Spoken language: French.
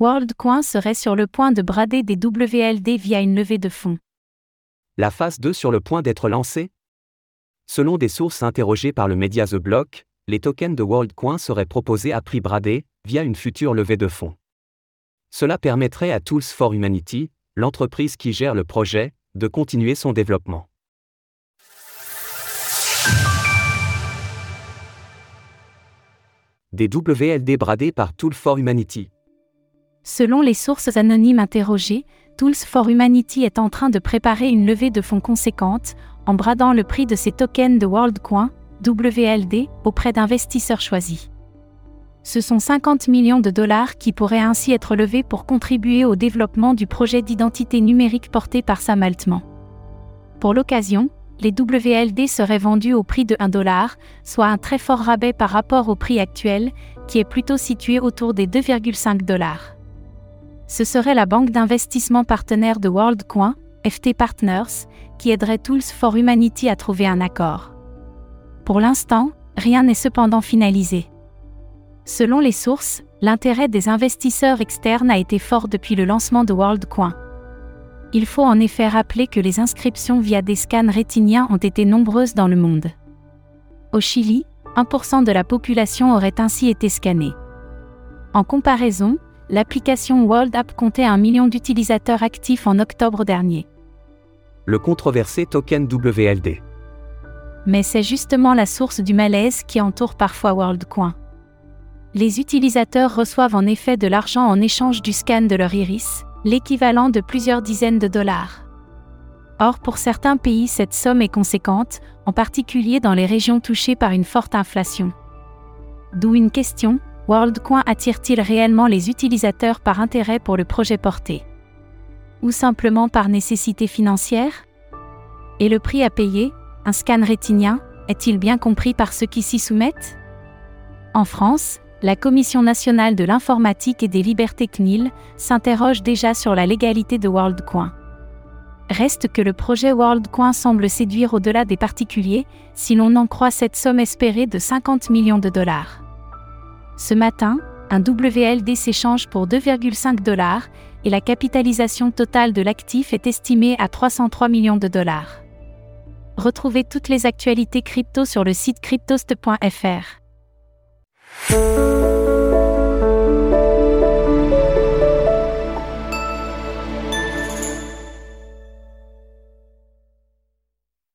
WorldCoin serait sur le point de brader des WLD via une levée de fonds. La phase 2 sur le point d'être lancée? Selon des sources interrogées par le média The Block, les tokens de WorldCoin seraient proposés à prix bradé, via une future levée de fonds. Cela permettrait à Tools for Humanity, l'entreprise qui gère le projet, de continuer son développement. Des WLD bradés par Tools for Humanity. Selon les sources anonymes interrogées, Tools for Humanity est en train de préparer une levée de fonds conséquente, en bradant le prix de ses tokens de WorldCoin, WLD, auprès d'investisseurs choisis. Ce sont 50 millions de dollars qui pourraient ainsi être levés pour contribuer au développement du projet d'identité numérique porté par Sam Altman. Pour l'occasion, les WLD seraient vendus au prix de 1 dollar, soit un très fort rabais par rapport au prix actuel, qui est plutôt situé autour des 2,5 dollars. Ce serait la banque d'investissement partenaire de WorldCoin, FT Partners, qui aiderait Tools for Humanity à trouver un accord. Pour l'instant, rien n'est cependant finalisé. Selon les sources, l'intérêt des investisseurs externes a été fort depuis le lancement de WorldCoin. Il faut en effet rappeler que les inscriptions via des scans rétiniens ont été nombreuses dans le monde. Au Chili, 1% de la population aurait ainsi été scannée. En comparaison, l'application World App comptait un million d'utilisateurs actifs en octobre dernier. Le controversé token WLD. Mais c'est justement la source du malaise qui entoure parfois WorldCoin. Les utilisateurs reçoivent en effet de l'argent en échange du scan de leur iris, l'équivalent de plusieurs dizaines de dollars. Or, pour certains pays, cette somme est conséquente, en particulier dans les régions touchées par une forte inflation. D'où une question, WorldCoin attire-t-il réellement les utilisateurs par intérêt pour le projet porté? Ou simplement par nécessité financière? Et le prix à payer, un scan rétinien, est-il bien compris par ceux qui s'y soumettent? En France, la Commission nationale de l'informatique et des libertés CNIL s'interroge déjà sur la légalité de WorldCoin. Reste que le projet WorldCoin semble séduire au-delà des particuliers, si l'on en croit cette somme espérée de 50 millions de dollars. Ce matin, un WLD s'échange pour 2,5 dollars et la capitalisation totale de l'actif est estimée à 303 millions de dollars. Retrouvez toutes les actualités crypto sur le site cryptost.fr.